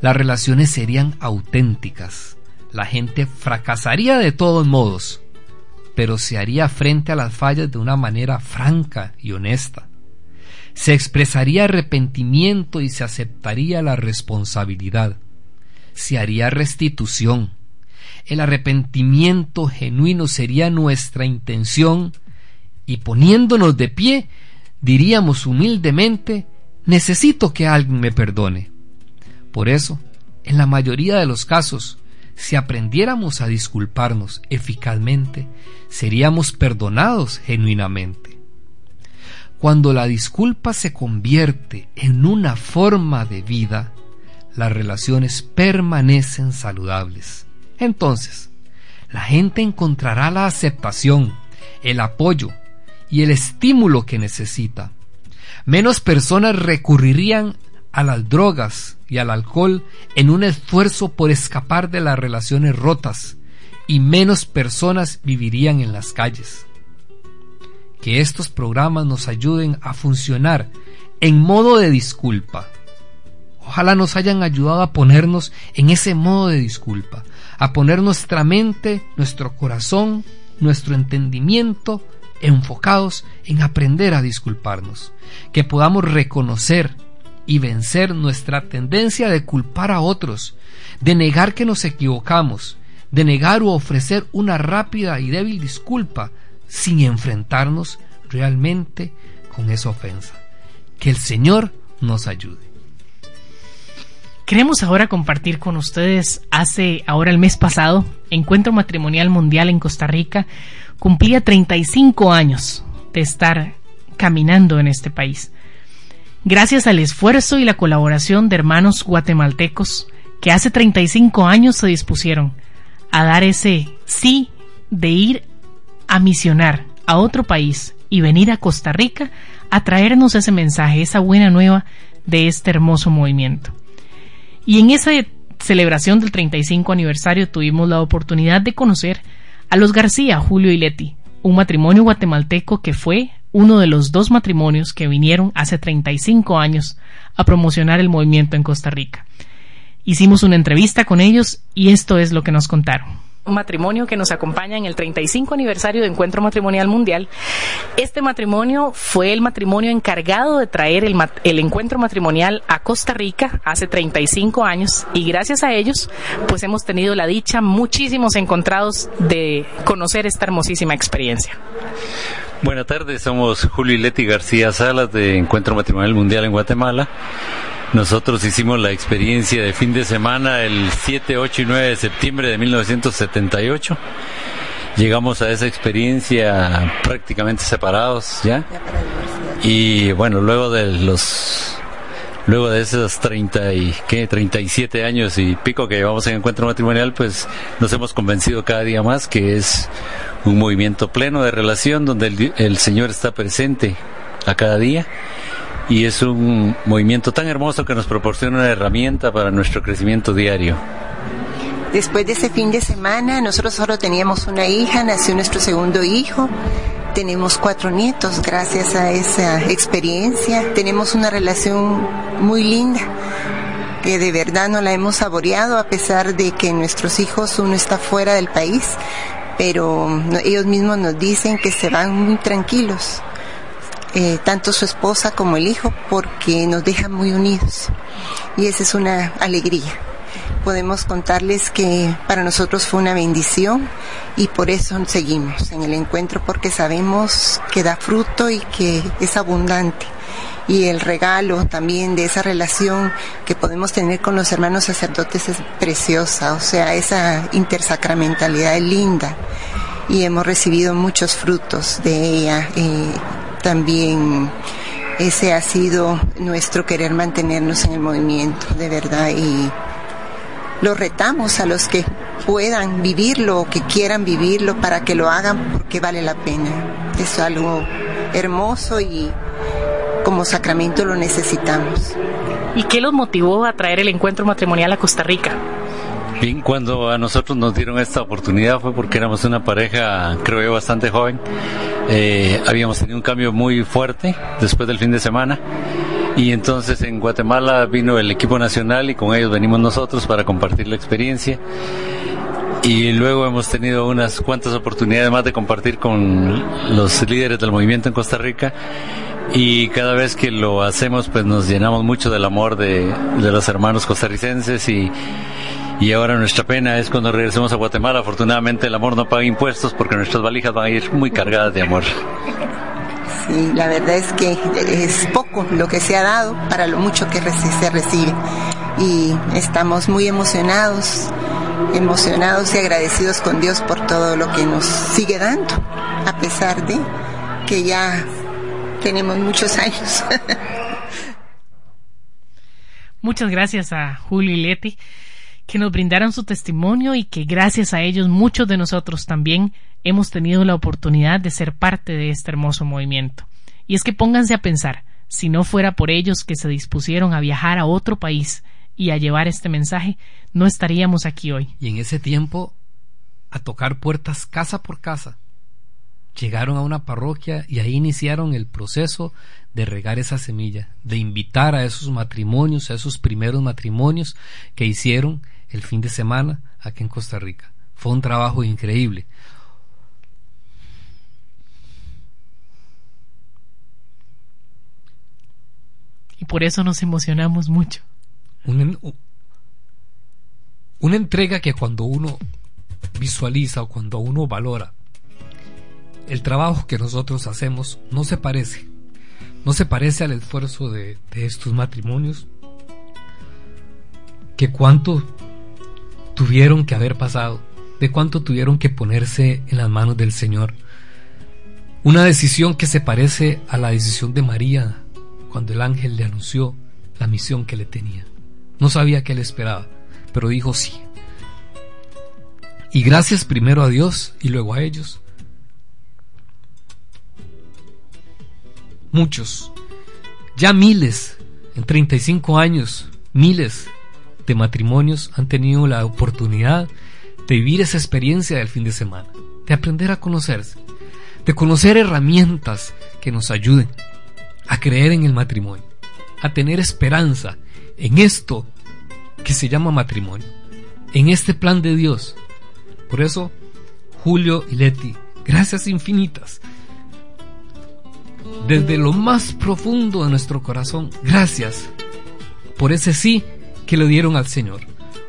Las relaciones serían auténticas. La gente fracasaría de todos modos, pero se haría frente a las fallas de una manera franca y honesta. Se expresaría arrepentimiento y se aceptaría la responsabilidad se haría restitución. El arrepentimiento genuino sería nuestra intención y poniéndonos de pie diríamos humildemente necesito que alguien me perdone. Por eso, en la mayoría de los casos, si aprendiéramos a disculparnos eficazmente, seríamos perdonados genuinamente. Cuando la disculpa se convierte en una forma de vida, las relaciones permanecen saludables. Entonces, la gente encontrará la aceptación, el apoyo y el estímulo que necesita. Menos personas recurrirían a las drogas y al alcohol en un esfuerzo por escapar de las relaciones rotas y menos personas vivirían en las calles. Que estos programas nos ayuden a funcionar en modo de disculpa, Ojalá nos hayan ayudado a ponernos en ese modo de disculpa, a poner nuestra mente, nuestro corazón, nuestro entendimiento enfocados en aprender a disculparnos, que podamos reconocer y vencer nuestra tendencia de culpar a otros, de negar que nos equivocamos, de negar o ofrecer una rápida y débil disculpa sin enfrentarnos realmente con esa ofensa. Que el Señor nos ayude. Queremos ahora compartir con ustedes, hace ahora el mes pasado, Encuentro Matrimonial Mundial en Costa Rica, cumplía 35 años de estar caminando en este país. Gracias al esfuerzo y la colaboración de hermanos guatemaltecos que hace 35 años se dispusieron a dar ese sí de ir a misionar a otro país y venir a Costa Rica a traernos ese mensaje, esa buena nueva de este hermoso movimiento. Y en esa celebración del 35 aniversario tuvimos la oportunidad de conocer a los García, Julio y Leti, un matrimonio guatemalteco que fue uno de los dos matrimonios que vinieron hace 35 años a promocionar el movimiento en Costa Rica. Hicimos una entrevista con ellos y esto es lo que nos contaron matrimonio que nos acompaña en el 35 aniversario de Encuentro Matrimonial Mundial. Este matrimonio fue el matrimonio encargado de traer el, el, encuentro matrimonial a Costa Rica hace 35 años y gracias a ellos pues hemos tenido la dicha, muchísimos encontrados de conocer esta hermosísima experiencia. Buenas tardes, somos Julio y Leti García Salas de Encuentro Matrimonial Mundial en Guatemala. Nosotros hicimos la experiencia de fin de semana el 7, 8 y 9 de septiembre de 1978. Llegamos a esa experiencia prácticamente separados ya. Y bueno, luego de los luego de esos 30 y ¿qué? 37 años y pico que llevamos en encuentro matrimonial, pues nos hemos convencido cada día más que es un movimiento pleno de relación donde el, el Señor está presente a cada día y es un movimiento tan hermoso que nos proporciona una herramienta para nuestro crecimiento diario. Después de ese fin de semana, nosotros solo teníamos una hija, nació nuestro segundo hijo, tenemos cuatro nietos gracias a esa experiencia, tenemos una relación muy linda que de verdad no la hemos saboreado a pesar de que nuestros hijos uno está fuera del país, pero ellos mismos nos dicen que se van muy tranquilos eh, tanto su esposa como el hijo, porque nos dejan muy unidos. Y esa es una alegría. Podemos contarles que para nosotros fue una bendición y por eso seguimos en el encuentro, porque sabemos que da fruto y que es abundante y el regalo también de esa relación que podemos tener con los hermanos sacerdotes es preciosa, o sea, esa intersacramentalidad es linda y hemos recibido muchos frutos de ella. Eh, también ese ha sido nuestro querer mantenernos en el movimiento, de verdad, y lo retamos a los que puedan vivirlo o que quieran vivirlo para que lo hagan porque vale la pena. Es algo hermoso y como sacramento lo necesitamos. ¿Y qué los motivó a traer el encuentro matrimonial a Costa Rica? Bien, cuando a nosotros nos dieron esta oportunidad fue porque éramos una pareja, creo yo, bastante joven. Eh, habíamos tenido un cambio muy fuerte después del fin de semana. Y entonces en Guatemala vino el equipo nacional y con ellos venimos nosotros para compartir la experiencia. Y luego hemos tenido unas cuantas oportunidades más de compartir con los líderes del movimiento en Costa Rica y cada vez que lo hacemos pues nos llenamos mucho del amor de, de los hermanos costarricenses y, y ahora nuestra pena es cuando regresemos a Guatemala. Afortunadamente el amor no paga impuestos porque nuestras valijas van a ir muy cargadas de amor. Sí, la verdad es que es poco lo que se ha dado para lo mucho que se recibe. Y estamos muy emocionados, emocionados y agradecidos con Dios por todo lo que nos sigue dando, a pesar de que ya tenemos muchos años. Muchas gracias a Julio y Leti que nos brindaron su testimonio y que gracias a ellos muchos de nosotros también hemos tenido la oportunidad de ser parte de este hermoso movimiento. Y es que pónganse a pensar, si no fuera por ellos que se dispusieron a viajar a otro país y a llevar este mensaje, no estaríamos aquí hoy. Y en ese tiempo, a tocar puertas casa por casa. Llegaron a una parroquia y ahí iniciaron el proceso de regar esa semilla, de invitar a esos matrimonios, a esos primeros matrimonios que hicieron el fin de semana aquí en Costa Rica. Fue un trabajo increíble. Y por eso nos emocionamos mucho. Una, una entrega que cuando uno visualiza o cuando uno valora el trabajo que nosotros hacemos no se parece. No se parece al esfuerzo de, de estos matrimonios que cuánto tuvieron que haber pasado, de cuánto tuvieron que ponerse en las manos del Señor. Una decisión que se parece a la decisión de María cuando el ángel le anunció la misión que le tenía. No sabía qué le esperaba, pero dijo sí. Y gracias primero a Dios y luego a ellos. Muchos, ya miles, en 35 años, miles de matrimonios han tenido la oportunidad de vivir esa experiencia del fin de semana, de aprender a conocerse, de conocer herramientas que nos ayuden a creer en el matrimonio, a tener esperanza en esto que se llama matrimonio, en este plan de Dios. Por eso, Julio y Leti, gracias infinitas. Desde lo más profundo de nuestro corazón, gracias por ese sí que le dieron al Señor.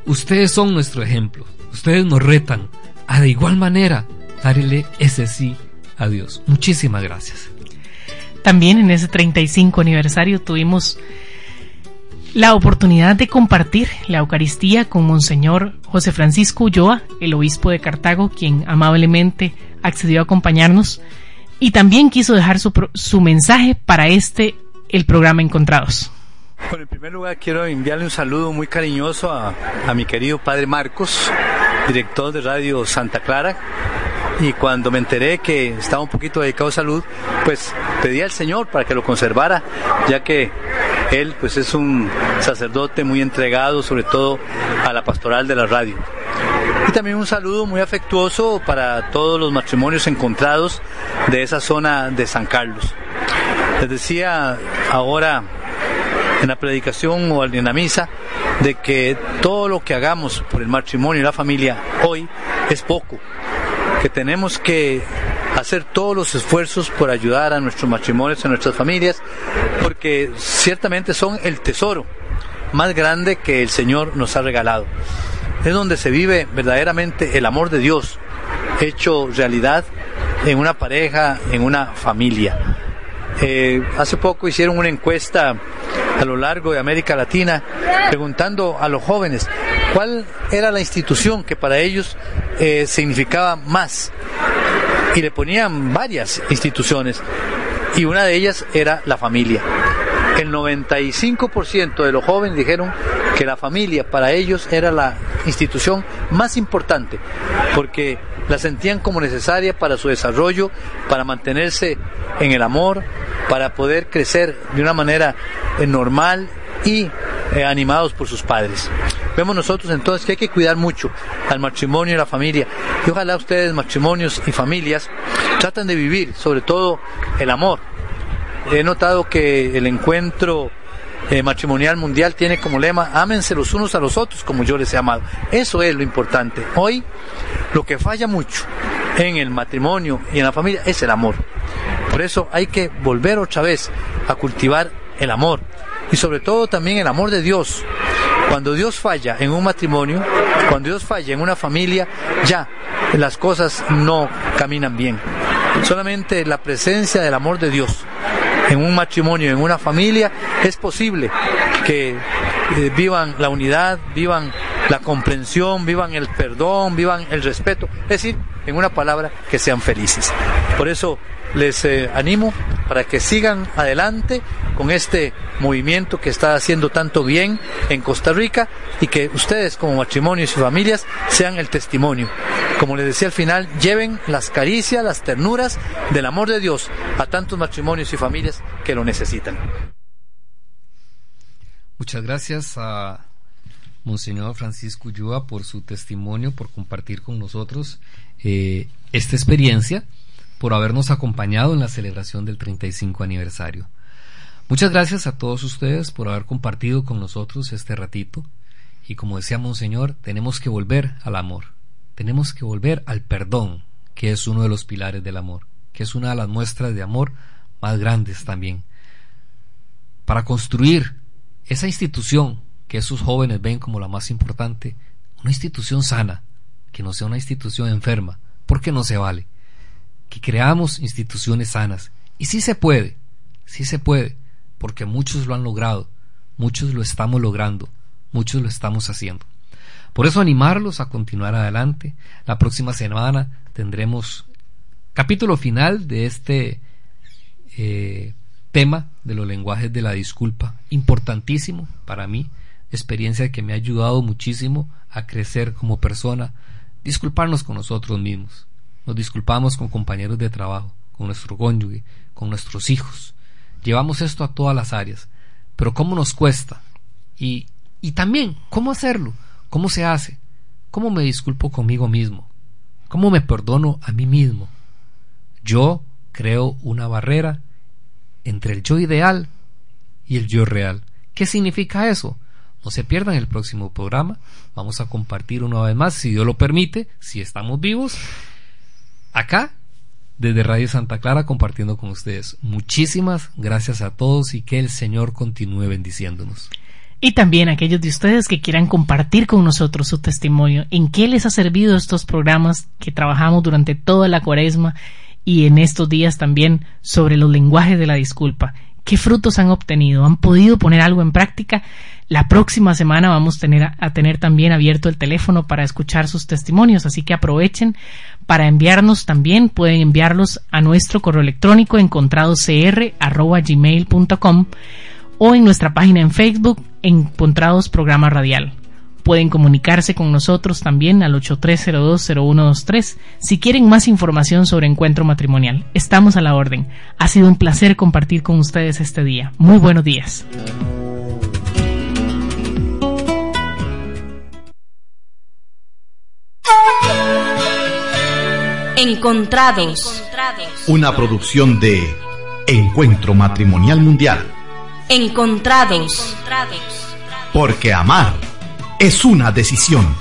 Ustedes son nuestro ejemplo. Ustedes nos retan a de igual manera darle ese sí a Dios. Muchísimas gracias. También en ese 35 aniversario tuvimos la oportunidad de compartir la Eucaristía con Monseñor José Francisco Ulloa, el obispo de Cartago, quien amablemente accedió a acompañarnos y también quiso dejar su, su mensaje para este, el programa Encontrados. Bueno, en primer lugar quiero enviarle un saludo muy cariñoso a, a mi querido padre Marcos, director de Radio Santa Clara, y cuando me enteré que estaba un poquito dedicado a salud, pues pedí al Señor para que lo conservara, ya que él pues es un sacerdote muy entregado sobre todo a la pastoral de la radio. Y también un saludo muy afectuoso para todos los matrimonios encontrados de esa zona de San Carlos. Les decía ahora en la predicación o en la misa de que todo lo que hagamos por el matrimonio y la familia hoy es poco, que tenemos que hacer todos los esfuerzos por ayudar a nuestros matrimonios, a nuestras familias, porque ciertamente son el tesoro más grande que el Señor nos ha regalado. Es donde se vive verdaderamente el amor de Dios hecho realidad en una pareja, en una familia. Eh, hace poco hicieron una encuesta a lo largo de América Latina preguntando a los jóvenes cuál era la institución que para ellos eh, significaba más. Y le ponían varias instituciones y una de ellas era la familia. El 95% de los jóvenes dijeron que la familia para ellos era la institución más importante, porque la sentían como necesaria para su desarrollo, para mantenerse en el amor, para poder crecer de una manera eh, normal y eh, animados por sus padres. Vemos nosotros entonces que hay que cuidar mucho al matrimonio y la familia. Y ojalá ustedes, matrimonios y familias, traten de vivir sobre todo el amor. He notado que el encuentro eh, matrimonial mundial tiene como lema, ámense los unos a los otros como yo les he amado. Eso es lo importante. Hoy lo que falla mucho en el matrimonio y en la familia es el amor. Por eso hay que volver otra vez a cultivar el amor y sobre todo también el amor de Dios. Cuando Dios falla en un matrimonio, cuando Dios falla en una familia, ya las cosas no caminan bien. Solamente la presencia del amor de Dios en un matrimonio, en una familia, es posible que eh, vivan la unidad, vivan la comprensión, vivan el perdón, vivan el respeto. Es decir, en una palabra, que sean felices. Por eso les eh, animo para que sigan adelante con este movimiento que está haciendo tanto bien en Costa Rica y que ustedes como matrimonios y familias sean el testimonio. Como les decía al final, lleven las caricias, las ternuras del amor de Dios a tantos matrimonios y familias que lo necesitan. Muchas gracias a Monseñor Francisco Yua por su testimonio, por compartir con nosotros eh, esta experiencia por habernos acompañado en la celebración del 35 aniversario. Muchas gracias a todos ustedes por haber compartido con nosotros este ratito. Y como decía Monseñor, tenemos que volver al amor. Tenemos que volver al perdón, que es uno de los pilares del amor, que es una de las muestras de amor más grandes también. Para construir esa institución que esos jóvenes ven como la más importante, una institución sana, que no sea una institución enferma, porque no se vale que creamos instituciones sanas. Y sí se puede, sí se puede, porque muchos lo han logrado, muchos lo estamos logrando, muchos lo estamos haciendo. Por eso animarlos a continuar adelante. La próxima semana tendremos capítulo final de este eh, tema de los lenguajes de la disculpa, importantísimo para mí, experiencia que me ha ayudado muchísimo a crecer como persona, disculparnos con nosotros mismos, nos disculpamos con compañeros de trabajo, con nuestro cónyuge, con nuestros hijos. Llevamos esto a todas las áreas. Pero ¿cómo nos cuesta? Y, y también, ¿cómo hacerlo? ¿Cómo se hace? ¿Cómo me disculpo conmigo mismo? ¿Cómo me perdono a mí mismo? Yo creo una barrera entre el yo ideal y el yo real. ¿Qué significa eso? No se pierdan el próximo programa. Vamos a compartir una vez más, si Dios lo permite, si estamos vivos, acá desde Radio Santa Clara compartiendo con ustedes. Muchísimas gracias a todos y que el Señor continúe bendiciéndonos. Y también aquellos de ustedes que quieran compartir con nosotros su testimonio, en qué les ha servido estos programas que trabajamos durante toda la cuaresma y en estos días también sobre los lenguajes de la disculpa. ¿Qué frutos han obtenido? ¿Han podido poner algo en práctica? La próxima semana vamos a tener, también abierto el teléfono para escuchar sus testimonios, así que aprovechen para enviarnos también, pueden enviarlos a nuestro correo electrónico encontradoscr.gmail.com o en nuestra página en Facebook, Encontrados Programa Radial. Pueden comunicarse con nosotros también al 83020123 si quieren más información sobre encuentro matrimonial. Estamos a la orden. Ha sido un placer compartir con ustedes este día. Muy buenos días. Encontrados. Una producción de Encuentro Matrimonial Mundial. Encontrados. Porque amar es una decisión.